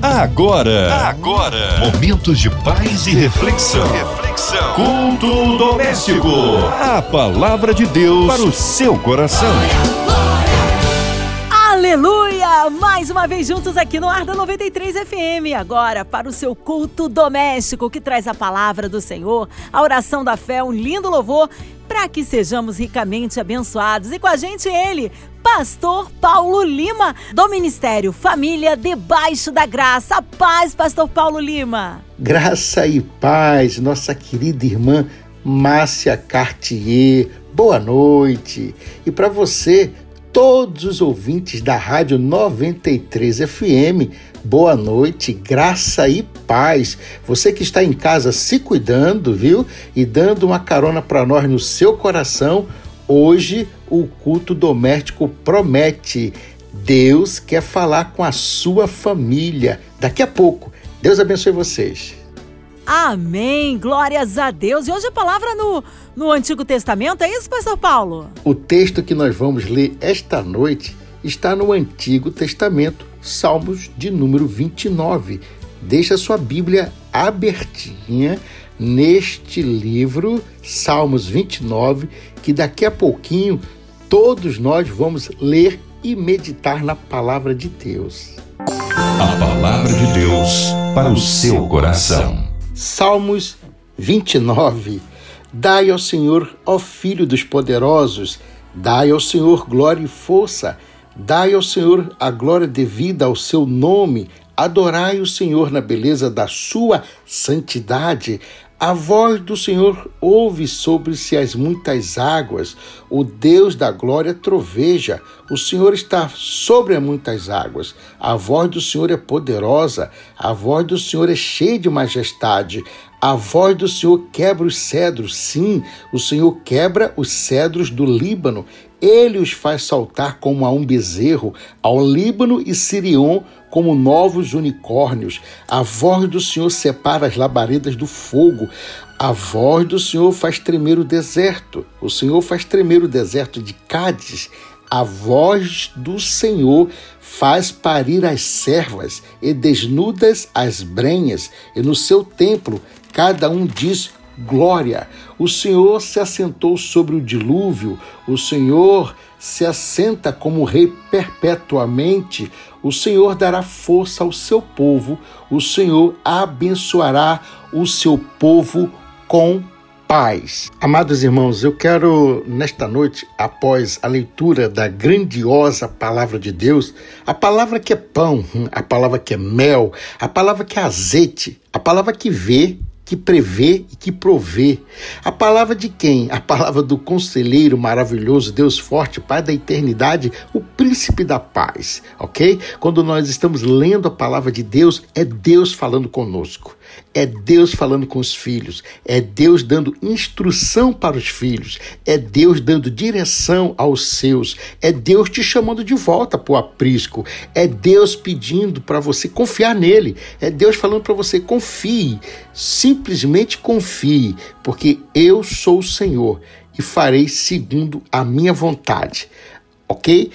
Agora, agora, momentos de paz e reflexão. Reflexão. Culto doméstico. A palavra de Deus para o seu coração. Aleluia! Mais uma vez juntos aqui no Arda 93 FM. Agora para o seu culto doméstico que traz a palavra do Senhor, a oração da fé, um lindo louvor para que sejamos ricamente abençoados. E com a gente ele, Pastor Paulo Lima, do Ministério Família Debaixo da Graça. Paz, Pastor Paulo Lima. Graça e paz, nossa querida irmã Márcia Cartier. Boa noite. E para você, todos os ouvintes da Rádio 93 FM, boa noite, graça e paz. Você que está em casa se cuidando, viu? E dando uma carona para nós no seu coração. Hoje o culto doméstico promete. Deus quer falar com a sua família. Daqui a pouco. Deus abençoe vocês. Amém. Glórias a Deus. E hoje a palavra no, no Antigo Testamento, é isso, Pastor Paulo? O texto que nós vamos ler esta noite está no Antigo Testamento, Salmos de número 29. Deixa sua Bíblia abertinha neste livro, Salmos 29, que daqui a pouquinho todos nós vamos ler e meditar na palavra de Deus. A palavra de Deus para o seu coração. Salmos 29. Dai ao Senhor, ó Filho dos poderosos, dai ao Senhor glória e força, dai ao Senhor a glória devida ao seu nome, adorai o Senhor na beleza da sua santidade, a voz do Senhor ouve sobre-se as muitas águas, o Deus da glória troveja, o Senhor está sobre as muitas águas. A voz do Senhor é poderosa, a voz do Senhor é cheia de majestade. A voz do Senhor quebra os cedros, sim, o Senhor quebra os cedros do Líbano. Ele os faz saltar como a um bezerro, ao Líbano e Sirion como novos unicórnios. A voz do Senhor separa as labaredas do fogo. A voz do Senhor faz tremer o deserto. O Senhor faz tremer o deserto de Cádiz. A voz do Senhor faz parir as servas e desnudas as brenhas, e no seu templo cada um diz glória. O Senhor se assentou sobre o dilúvio, o Senhor se assenta como rei perpetuamente. O Senhor dará força ao seu povo, o Senhor abençoará o seu povo com paz. Amados irmãos, eu quero nesta noite, após a leitura da grandiosa palavra de Deus, a palavra que é pão, a palavra que é mel, a palavra que é azeite, a palavra que vê, que prevê e que provê. A palavra de quem? A palavra do conselheiro maravilhoso, Deus forte, Pai da eternidade, o príncipe da paz, ok? Quando nós estamos lendo a palavra de Deus, é Deus falando conosco. É Deus falando com os filhos, é Deus dando instrução para os filhos, é Deus dando direção aos seus, é Deus te chamando de volta para o aprisco, é Deus pedindo para você confiar nele, é Deus falando para você confie, simplesmente confie, porque eu sou o Senhor e farei segundo a minha vontade, ok?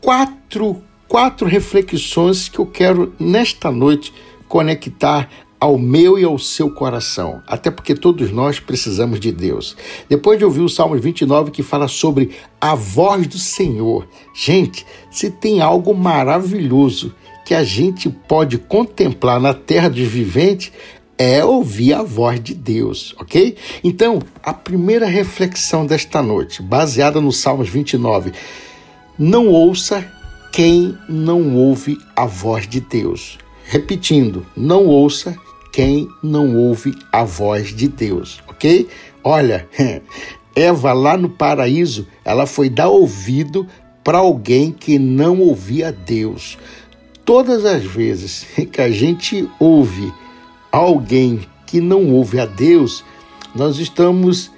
Quatro, quatro reflexões que eu quero nesta noite conectar ao meu e ao seu coração, até porque todos nós precisamos de Deus. Depois de ouvir o Salmo 29 que fala sobre a voz do Senhor. Gente, se tem algo maravilhoso que a gente pode contemplar na terra dos viventes, é ouvir a voz de Deus, ok? Então, a primeira reflexão desta noite, baseada no Salmos 29, não ouça quem não ouve a voz de Deus. Repetindo, não ouça quem não ouve a voz de Deus, ok? Olha, Eva lá no paraíso, ela foi dar ouvido para alguém que não ouvia Deus. Todas as vezes que a gente ouve alguém que não ouve a Deus, nós estamos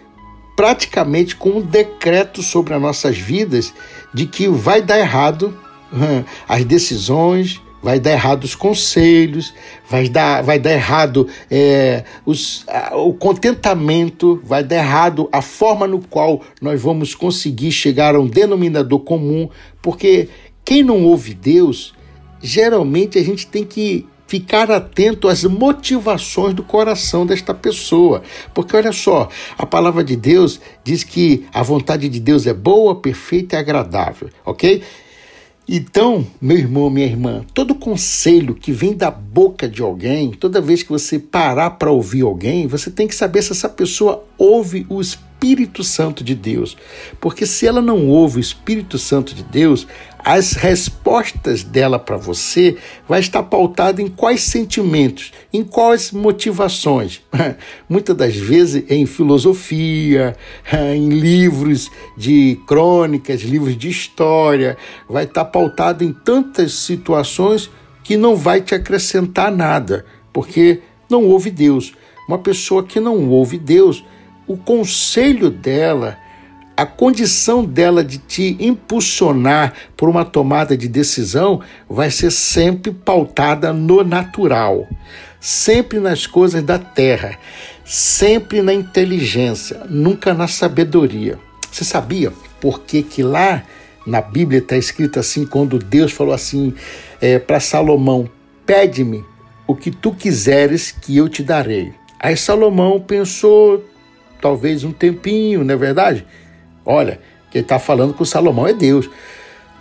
praticamente com um decreto sobre as nossas vidas de que vai dar errado as decisões, vai dar errado os conselhos, vai dar, vai dar errado é, os, a, o contentamento, vai dar errado a forma no qual nós vamos conseguir chegar a um denominador comum, porque quem não ouve Deus, geralmente a gente tem que ficar atento às motivações do coração desta pessoa. Porque olha só, a palavra de Deus diz que a vontade de Deus é boa, perfeita e agradável, ok? Então, meu irmão, minha irmã, todo conselho que vem da boca de alguém, toda vez que você parar para ouvir alguém, você tem que saber se essa pessoa ouve o Espírito Santo de Deus. Porque se ela não ouve o Espírito Santo de Deus, as respostas dela para você vai estar pautada em quais sentimentos, em quais motivações. Muitas das vezes em filosofia, em livros de crônicas, livros de história, vai estar pautada em tantas situações que não vai te acrescentar nada, porque não ouve Deus. Uma pessoa que não ouve Deus, o conselho dela a condição dela de te impulsionar por uma tomada de decisão vai ser sempre pautada no natural, sempre nas coisas da terra, sempre na inteligência, nunca na sabedoria. Você sabia por que, que lá na Bíblia está escrito assim, quando Deus falou assim é, para Salomão: Pede-me o que tu quiseres que eu te darei. Aí Salomão pensou, talvez um tempinho, não é verdade? Olha, quem está falando com Salomão é Deus.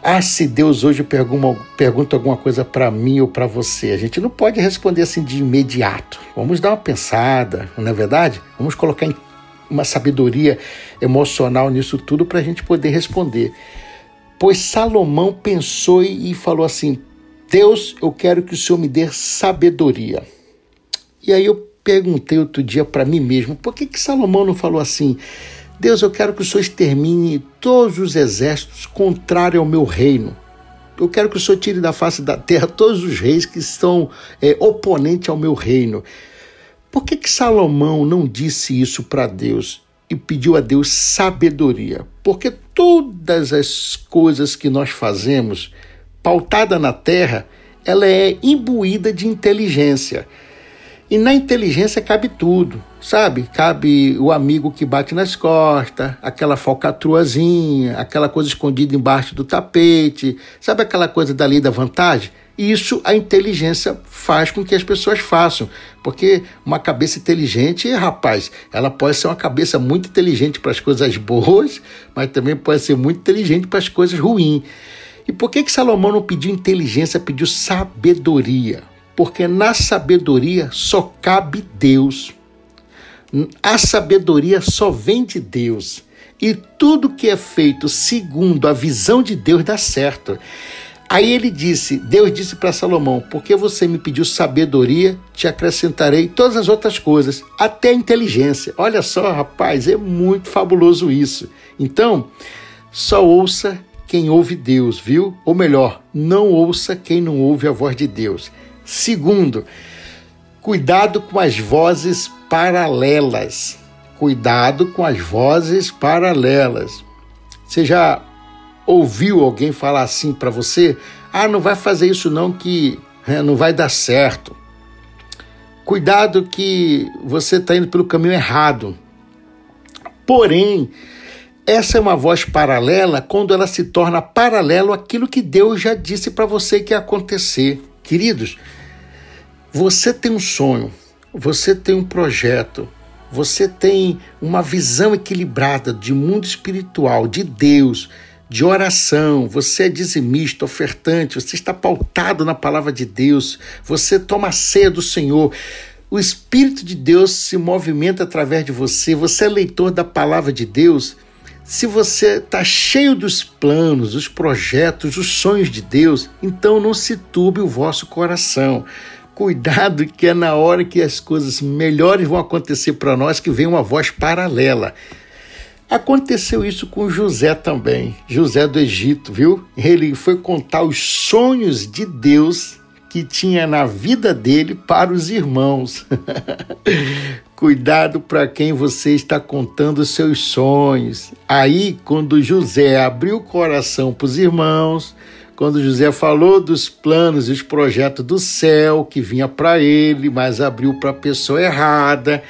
Ah, se Deus hoje pergunta, pergunta alguma coisa para mim ou para você, a gente não pode responder assim de imediato. Vamos dar uma pensada, não é verdade? Vamos colocar uma sabedoria emocional nisso tudo para a gente poder responder. Pois Salomão pensou e falou assim: Deus, eu quero que o Senhor me dê sabedoria. E aí eu perguntei outro dia para mim mesmo: por que, que Salomão não falou assim? Deus, eu quero que o Senhor extermine todos os exércitos contrários ao meu reino. Eu quero que o Senhor tire da face da terra todos os reis que estão é, oponentes ao meu reino. Por que, que Salomão não disse isso para Deus e pediu a Deus sabedoria? Porque todas as coisas que nós fazemos, pautada na terra, ela é imbuída de inteligência. E na inteligência cabe tudo, sabe? Cabe o amigo que bate nas costas, aquela falcatruazinha, aquela coisa escondida embaixo do tapete, sabe aquela coisa dali da vantagem? Isso a inteligência faz com que as pessoas façam, porque uma cabeça inteligente, rapaz, ela pode ser uma cabeça muito inteligente para as coisas boas, mas também pode ser muito inteligente para as coisas ruins. E por que que Salomão não pediu inteligência, pediu sabedoria? Porque na sabedoria só cabe Deus. A sabedoria só vem de Deus. E tudo que é feito segundo a visão de Deus dá certo. Aí ele disse, Deus disse para Salomão: Porque você me pediu sabedoria, te acrescentarei todas as outras coisas, até inteligência. Olha só, rapaz, é muito fabuloso isso. Então, só ouça quem ouve Deus, viu? Ou melhor, não ouça quem não ouve a voz de Deus. Segundo, cuidado com as vozes paralelas. Cuidado com as vozes paralelas. Você já ouviu alguém falar assim para você? Ah, não vai fazer isso não que é, não vai dar certo. Cuidado que você está indo pelo caminho errado. Porém, essa é uma voz paralela quando ela se torna paralelo àquilo que Deus já disse para você que ia acontecer. Queridos, você tem um sonho, você tem um projeto, você tem uma visão equilibrada de mundo espiritual, de Deus, de oração, você é dizimista, ofertante, você está pautado na palavra de Deus, você toma a ceia do Senhor. O Espírito de Deus se movimenta através de você, você é leitor da palavra de Deus. Se você está cheio dos planos, dos projetos, dos sonhos de Deus, então não se turbe o vosso coração cuidado que é na hora que as coisas melhores vão acontecer para nós que vem uma voz paralela. Aconteceu isso com José também, José do Egito, viu? Ele foi contar os sonhos de Deus que tinha na vida dele para os irmãos. Cuidado para quem você está contando os seus sonhos. Aí, quando José abriu o coração para os irmãos, quando José falou dos planos e os projetos do céu que vinha para ele, mas abriu para a pessoa errada,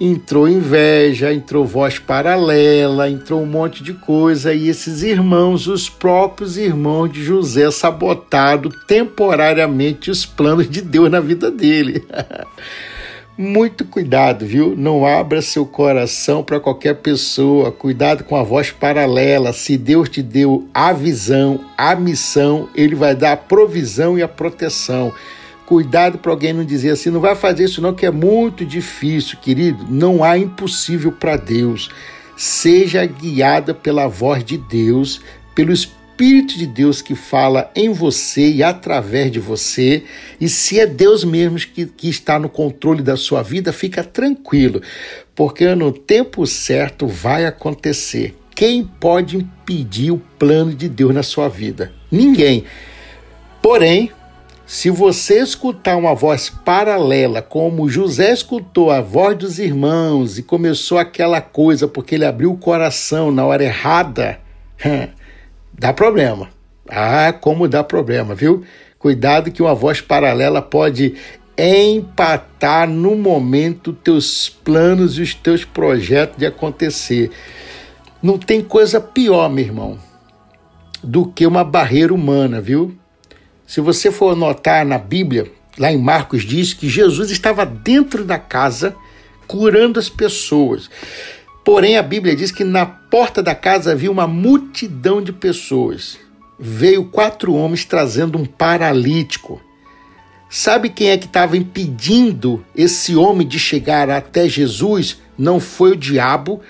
entrou inveja, entrou voz paralela, entrou um monte de coisa e esses irmãos, os próprios irmãos de José, sabotaram temporariamente os planos de Deus na vida dele. Muito cuidado, viu? Não abra seu coração para qualquer pessoa. Cuidado com a voz paralela. Se Deus te deu a visão, a missão, Ele vai dar a provisão e a proteção. Cuidado para alguém não dizer assim, não vai fazer isso não, que é muito difícil, querido. Não há impossível para Deus. Seja guiada pela voz de Deus, pelo Espírito Espírito de Deus que fala em você e através de você, e se é Deus mesmo que, que está no controle da sua vida, fica tranquilo, porque no tempo certo vai acontecer. Quem pode impedir o plano de Deus na sua vida? Ninguém. Porém, se você escutar uma voz paralela, como José escutou a voz dos irmãos e começou aquela coisa porque ele abriu o coração na hora errada, dá problema. Ah, como dá problema, viu? Cuidado que uma voz paralela pode empatar no momento teus planos e os teus projetos de acontecer. Não tem coisa pior, meu irmão, do que uma barreira humana, viu? Se você for notar na Bíblia, lá em Marcos diz que Jesus estava dentro da casa curando as pessoas. Porém, a Bíblia diz que na porta da casa havia uma multidão de pessoas. Veio quatro homens trazendo um paralítico. Sabe quem é que estava impedindo esse homem de chegar até Jesus? Não foi o diabo,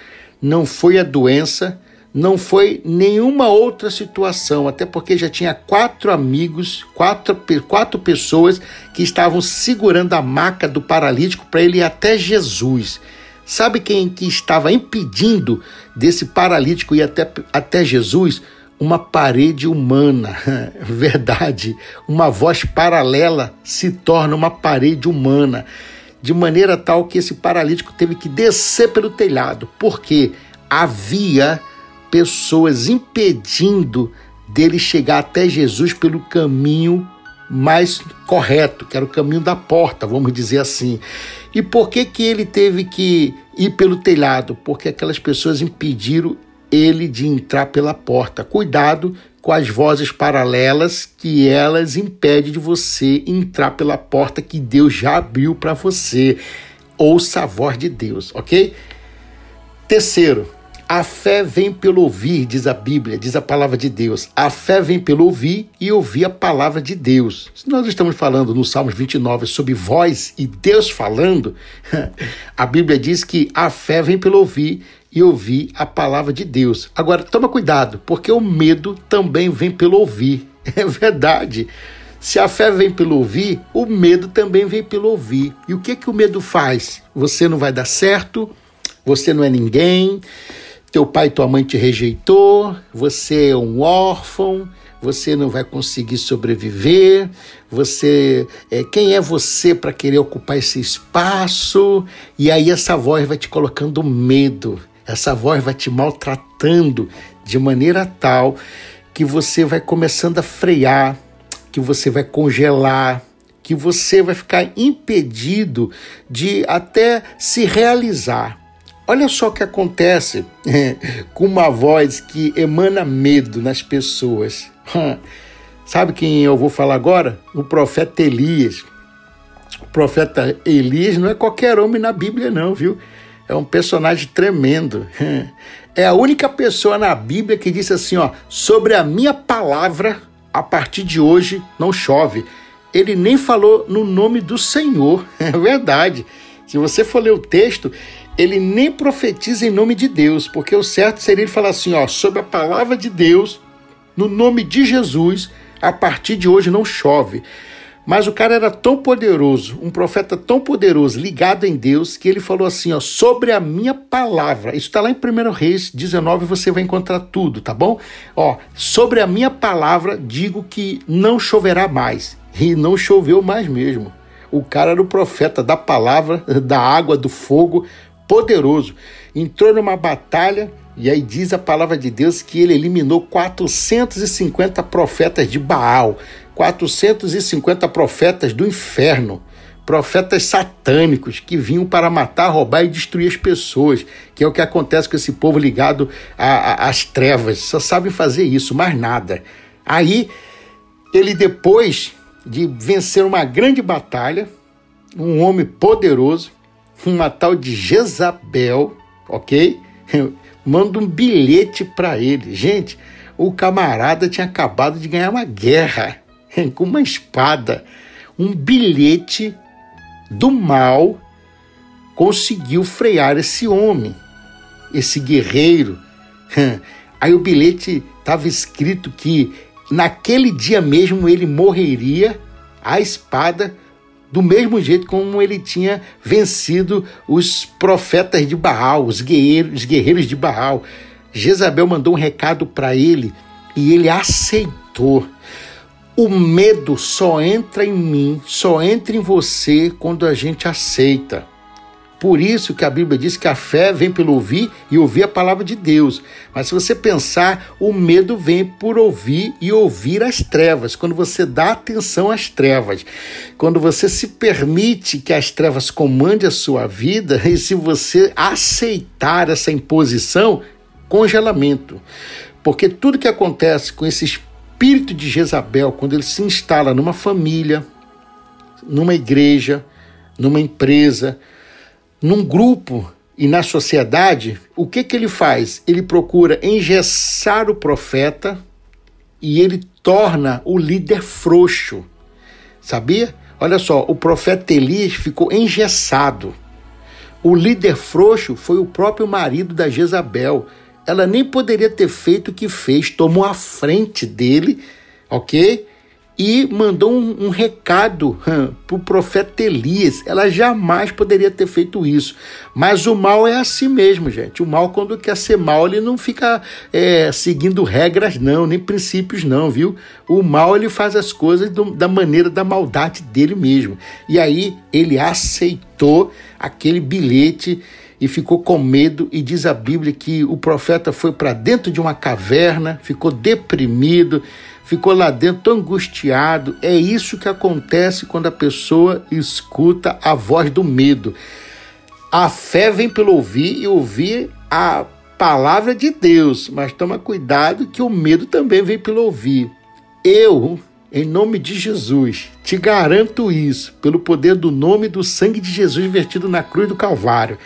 não foi a doença, não foi nenhuma outra situação, até porque já tinha quatro amigos, quatro, quatro pessoas que estavam segurando a maca do paralítico para ele ir até Jesus. Sabe quem que estava impedindo desse paralítico ir até, até Jesus? Uma parede humana. Verdade. Uma voz paralela se torna uma parede humana. De maneira tal que esse paralítico teve que descer pelo telhado, porque havia pessoas impedindo dele chegar até Jesus pelo caminho mais correto, que era o caminho da porta, vamos dizer assim. E por que que ele teve que ir pelo telhado? Porque aquelas pessoas impediram ele de entrar pela porta. Cuidado com as vozes paralelas que elas impedem de você entrar pela porta que Deus já abriu para você. Ouça a voz de Deus, ok? Terceiro, a fé vem pelo ouvir, diz a Bíblia, diz a palavra de Deus. A fé vem pelo ouvir e ouvir a palavra de Deus. Se nós estamos falando no Salmos 29 sobre voz e Deus falando, a Bíblia diz que a fé vem pelo ouvir e ouvir a palavra de Deus. Agora, toma cuidado, porque o medo também vem pelo ouvir. É verdade. Se a fé vem pelo ouvir, o medo também vem pelo ouvir. E o que que o medo faz? Você não vai dar certo, você não é ninguém, teu pai e tua mãe te rejeitou, você é um órfão, você não vai conseguir sobreviver, você é, quem é você para querer ocupar esse espaço? E aí essa voz vai te colocando medo, essa voz vai te maltratando de maneira tal que você vai começando a frear, que você vai congelar, que você vai ficar impedido de até se realizar. Olha só o que acontece com uma voz que emana medo nas pessoas. Sabe quem eu vou falar agora? O profeta Elias. O profeta Elias não é qualquer homem na Bíblia, não, viu? É um personagem tremendo. É a única pessoa na Bíblia que disse assim: ó, sobre a minha palavra, a partir de hoje não chove. Ele nem falou no nome do Senhor. É verdade. Se você for ler o texto, ele nem profetiza em nome de Deus, porque o certo seria ele falar assim, ó, sobre a palavra de Deus, no nome de Jesus, a partir de hoje não chove. Mas o cara era tão poderoso, um profeta tão poderoso, ligado em Deus, que ele falou assim, ó, sobre a minha palavra. Isso está lá em 1 Reis 19, você vai encontrar tudo, tá bom? Ó, sobre a minha palavra, digo que não choverá mais. E não choveu mais mesmo. O cara era o profeta da palavra, da água, do fogo, poderoso. Entrou numa batalha, E aí diz a palavra de Deus que ele eliminou 450 profetas de Baal, 450 profetas do inferno, profetas satânicos que vinham para matar, roubar e destruir as pessoas, que é o que acontece com esse povo ligado às trevas. Só sabem fazer isso, mais nada. Aí ele depois de vencer uma grande batalha, um homem poderoso, uma tal de Jezabel, ok? Manda um bilhete para ele. Gente, o camarada tinha acabado de ganhar uma guerra com uma espada. Um bilhete do mal conseguiu frear esse homem, esse guerreiro. Aí o bilhete estava escrito que naquele dia mesmo ele morreria à espada do mesmo jeito como ele tinha vencido os profetas de Baal, os guerreiros, os guerreiros de Baal. Jezabel mandou um recado para ele e ele aceitou. O medo só entra em mim, só entra em você quando a gente aceita. Por isso que a Bíblia diz que a fé vem pelo ouvir e ouvir a palavra de Deus. Mas se você pensar, o medo vem por ouvir e ouvir as trevas. Quando você dá atenção às trevas, quando você se permite que as trevas comandem a sua vida e se você aceitar essa imposição, congelamento. Porque tudo que acontece com esse espírito de Jezabel, quando ele se instala numa família, numa igreja, numa empresa, num grupo e na sociedade, o que, que ele faz? Ele procura engessar o profeta e ele torna o líder frouxo. Sabia? Olha só, o profeta Elias ficou engessado. O líder frouxo foi o próprio marido da Jezabel. Ela nem poderia ter feito o que fez, tomou a frente dele, ok? E mandou um, um recado hum, para o profeta Elias. Ela jamais poderia ter feito isso. Mas o mal é assim mesmo, gente. O mal, quando quer ser mal, ele não fica é, seguindo regras, não, nem princípios, não, viu? O mal, ele faz as coisas do, da maneira da maldade dele mesmo. E aí, ele aceitou aquele bilhete e ficou com medo, e diz a Bíblia que o profeta foi para dentro de uma caverna, ficou deprimido ficou lá dentro angustiado. É isso que acontece quando a pessoa escuta a voz do medo. A fé vem pelo ouvir e ouvir a palavra de Deus, mas toma cuidado que o medo também vem pelo ouvir. Eu, em nome de Jesus, te garanto isso, pelo poder do nome e do sangue de Jesus vertido na cruz do Calvário.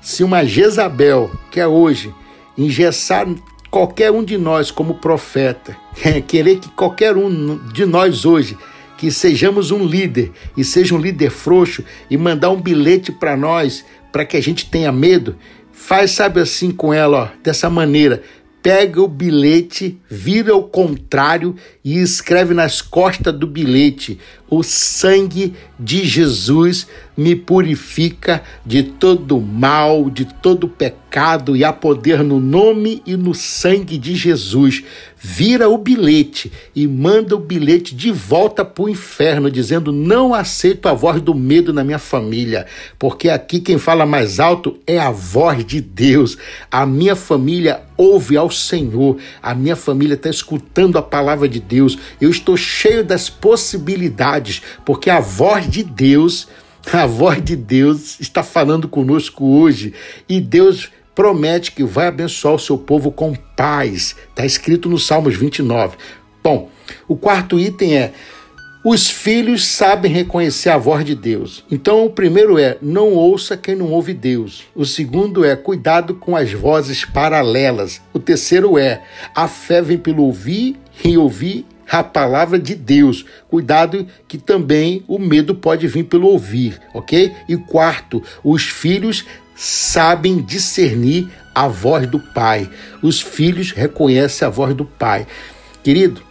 Se uma Jezabel, que é hoje, engessar qualquer um de nós como profeta, querer que qualquer um de nós hoje que sejamos um líder e seja um líder frouxo e mandar um bilhete para nós para que a gente tenha medo, faz sabe assim com ela, ó, dessa maneira, pega o bilhete, vira ao contrário e escreve nas costas do bilhete: O sangue de Jesus me purifica de todo mal, de todo pecado, e há poder no nome e no sangue de Jesus vira o bilhete e manda o bilhete de volta para o inferno, dizendo: Não aceito a voz do medo na minha família, porque aqui quem fala mais alto é a voz de Deus. A minha família ouve ao Senhor, a minha família está escutando a palavra de Deus. Eu estou cheio das possibilidades, porque a voz de Deus. A voz de Deus está falando conosco hoje e Deus promete que vai abençoar o seu povo com paz. Está escrito no Salmos 29. Bom, o quarto item é: os filhos sabem reconhecer a voz de Deus. Então, o primeiro é: não ouça quem não ouve Deus. O segundo é: cuidado com as vozes paralelas. O terceiro é: a fé vem pelo ouvir e ouvir a palavra de Deus. Cuidado que também o medo pode vir pelo ouvir, ok? E quarto, os filhos sabem discernir a voz do pai. Os filhos reconhecem a voz do pai. Querido,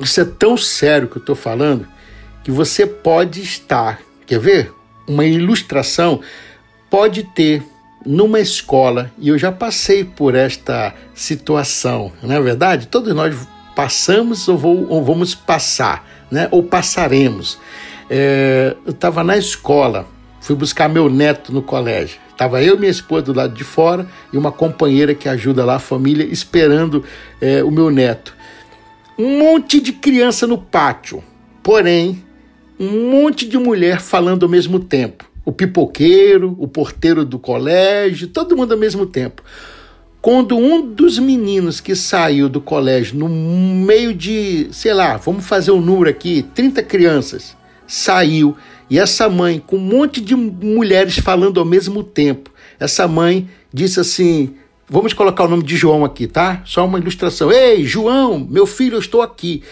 isso é tão sério que eu estou falando que você pode estar, quer ver? Uma ilustração pode ter numa escola, e eu já passei por esta situação, não é verdade? Todos nós passamos ou, vou, ou vamos passar, né? ou passaremos. É, eu estava na escola, fui buscar meu neto no colégio Tava eu e minha esposa do lado de fora e uma companheira que ajuda lá a família esperando é, o meu neto. Um monte de criança no pátio, porém um monte de mulher falando ao mesmo tempo. O pipoqueiro, o porteiro do colégio, todo mundo ao mesmo tempo. Quando um dos meninos que saiu do colégio, no meio de, sei lá, vamos fazer um número aqui, 30 crianças, saiu, e essa mãe, com um monte de mulheres falando ao mesmo tempo, essa mãe disse assim: Vamos colocar o nome de João aqui, tá? Só uma ilustração. Ei, João, meu filho, eu estou aqui.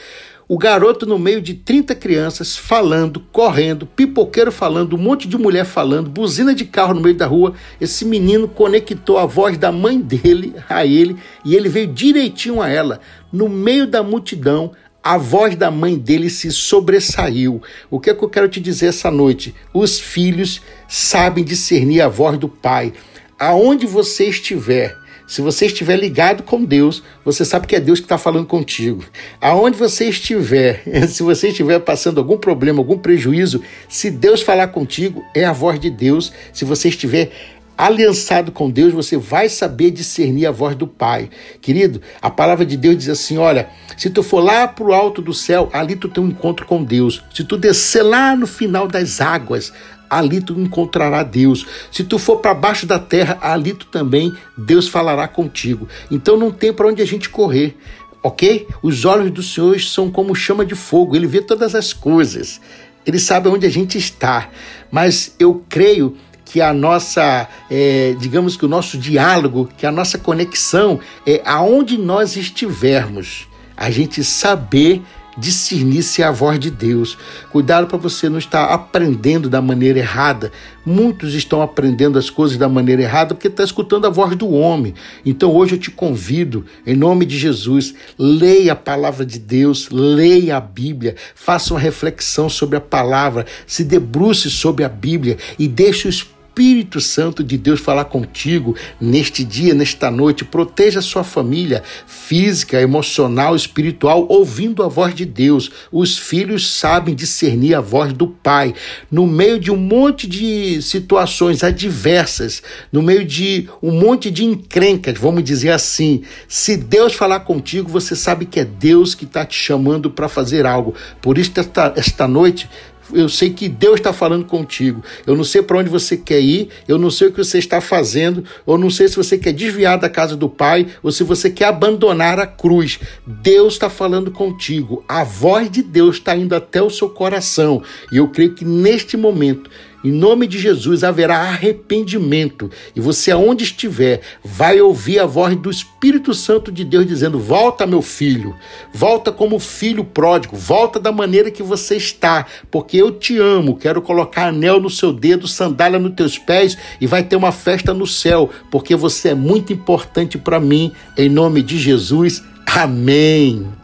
O garoto no meio de 30 crianças falando, correndo, pipoqueiro falando, um monte de mulher falando, buzina de carro no meio da rua. Esse menino conectou a voz da mãe dele a ele e ele veio direitinho a ela. No meio da multidão, a voz da mãe dele se sobressaiu. O que é que eu quero te dizer essa noite? Os filhos sabem discernir a voz do pai. Aonde você estiver, se você estiver ligado com Deus, você sabe que é Deus que está falando contigo. Aonde você estiver, se você estiver passando algum problema, algum prejuízo, se Deus falar contigo, é a voz de Deus. Se você estiver aliançado com Deus, você vai saber discernir a voz do Pai. Querido, a palavra de Deus diz assim: olha, se tu for lá para o alto do céu, ali tu tem um encontro com Deus. Se tu descer lá no final das águas, ali tu encontrará Deus. Se tu for para baixo da terra, ali tu também Deus falará contigo. Então não tem para onde a gente correr. Ok? Os olhos do Senhor são como chama de fogo, ele vê todas as coisas, ele sabe onde a gente está. Mas eu creio que a nossa, é, digamos que o nosso diálogo, que a nossa conexão é aonde nós estivermos, a gente saber discernir se é a voz de Deus. Cuidado para você não estar aprendendo da maneira errada. Muitos estão aprendendo as coisas da maneira errada porque está escutando a voz do homem. Então hoje eu te convido, em nome de Jesus, leia a palavra de Deus, leia a Bíblia, faça uma reflexão sobre a palavra, se debruce sobre a Bíblia e deixe o Espírito Espírito Santo de Deus falar contigo neste dia, nesta noite. Proteja sua família física, emocional, espiritual, ouvindo a voz de Deus. Os filhos sabem discernir a voz do Pai. No meio de um monte de situações adversas, no meio de um monte de encrencas, vamos dizer assim, se Deus falar contigo, você sabe que é Deus que está te chamando para fazer algo. Por isso, esta, esta noite, eu sei que Deus está falando contigo. Eu não sei para onde você quer ir, eu não sei o que você está fazendo, eu não sei se você quer desviar da casa do Pai ou se você quer abandonar a cruz. Deus está falando contigo. A voz de Deus está indo até o seu coração. E eu creio que neste momento em nome de Jesus haverá arrependimento e você, aonde estiver, vai ouvir a voz do Espírito Santo de Deus dizendo: Volta, meu filho, volta como filho pródigo, volta da maneira que você está, porque eu te amo. Quero colocar anel no seu dedo, sandália nos teus pés e vai ter uma festa no céu, porque você é muito importante para mim. Em nome de Jesus, amém.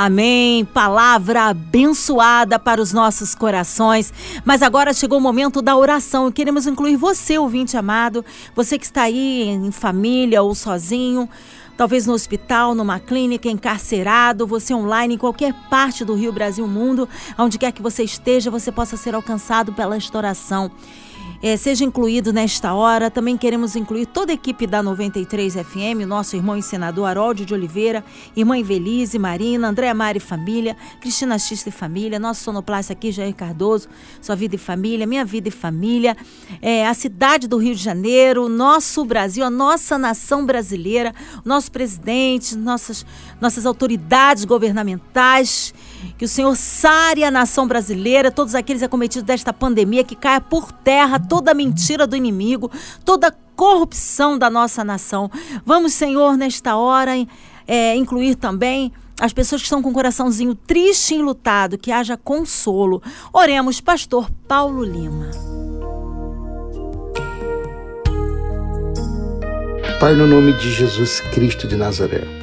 Amém. Palavra abençoada para os nossos corações. Mas agora chegou o momento da oração. Queremos incluir você, ouvinte amado, você que está aí em família ou sozinho talvez no hospital, numa clínica, encarcerado, você online, em qualquer parte do Rio, Brasil, mundo, onde quer que você esteja, você possa ser alcançado pela oração é, seja incluído nesta hora. Também queremos incluir toda a equipe da 93 FM, nosso irmão e senador Harold de Oliveira, irmã Invelise, Marina, Andréa Mari Família, Cristina Xista e Família, nosso sonoplasta aqui, Jair Cardoso, Sua Vida e Família, Minha Vida e Família, é, a cidade do Rio de Janeiro, nosso Brasil, a nossa nação brasileira, nosso presidente, nossas, nossas autoridades governamentais, que o Senhor sare a nação brasileira, todos aqueles acometidos desta pandemia, que caia por terra toda mentira do inimigo, toda corrupção da nossa nação. Vamos, Senhor, nesta hora, é, incluir também as pessoas que estão com o coraçãozinho triste e lutado, que haja consolo. Oremos, Pastor Paulo Lima. Pai, no nome de Jesus Cristo de Nazaré.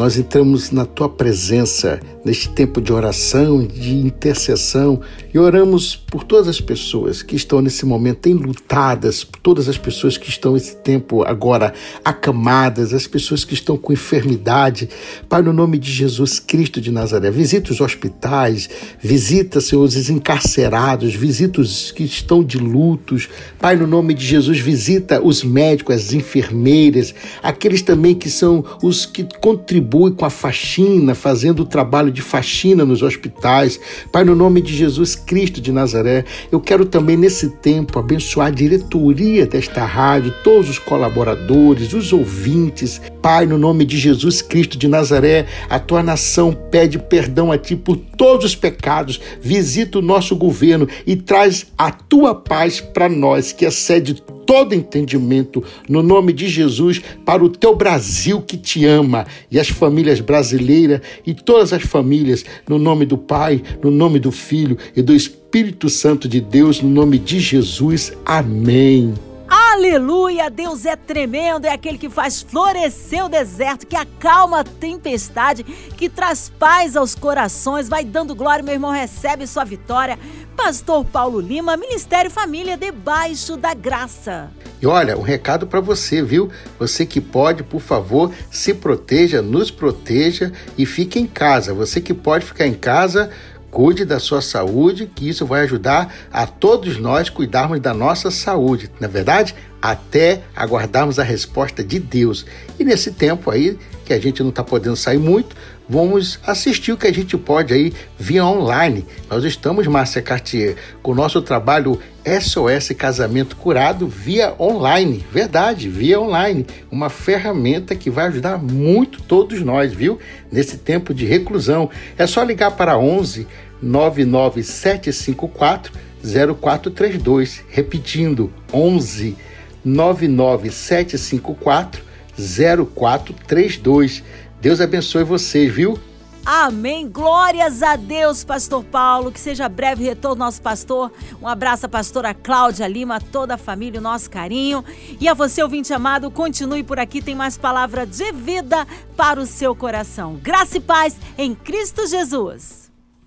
Nós entramos na tua presença neste tempo de oração, de intercessão e oramos por todas as pessoas que estão nesse momento enlutadas, por todas as pessoas que estão nesse tempo agora acamadas, as pessoas que estão com enfermidade. Pai, no nome de Jesus Cristo de Nazaré, visita os hospitais, visita, Senhor, os encarcerados, visita os que estão de lutos. Pai, no nome de Jesus, visita os médicos, as enfermeiras, aqueles também que são os que contribuem com a faxina, fazendo o trabalho de faxina nos hospitais. Pai, no nome de Jesus Cristo de Nazaré, eu quero também nesse tempo abençoar a diretoria desta rádio, todos os colaboradores, os ouvintes. Pai, no nome de Jesus Cristo de Nazaré, a tua nação pede perdão a ti por todos os pecados. Visita o nosso governo e traz a tua paz para nós, que excede todo entendimento, no nome de Jesus, para o teu Brasil que te ama e as famílias brasileiras e todas as famílias, no nome do Pai, no nome do Filho e do Espírito Santo de Deus, no nome de Jesus. Amém. Aleluia! Deus é tremendo, é aquele que faz florescer o deserto, que acalma a tempestade, que traz paz aos corações, vai dando glória, meu irmão, recebe sua vitória. Pastor Paulo Lima, Ministério Família debaixo da graça. E olha, um recado para você, viu? Você que pode, por favor, se proteja, nos proteja e fique em casa. Você que pode ficar em casa, Cuide da sua saúde, que isso vai ajudar a todos nós cuidarmos da nossa saúde, na é verdade? Até aguardarmos a resposta de Deus. E nesse tempo aí, que a gente não está podendo sair muito, vamos assistir o que a gente pode aí via online. Nós estamos, Márcia Cartier, com o nosso trabalho SOS Casamento Curado via online. Verdade, via online. Uma ferramenta que vai ajudar muito todos nós, viu? Nesse tempo de reclusão. É só ligar para 11 99754 0432. Repetindo, 11 99754 0432. Deus abençoe vocês, viu? Amém. Glórias a Deus, Pastor Paulo. Que seja breve retorno nosso pastor. Um abraço à pastora Cláudia Lima, toda a família, o nosso carinho. E a você, ouvinte amado, continue por aqui, tem mais palavra de vida para o seu coração. Graça e paz em Cristo Jesus.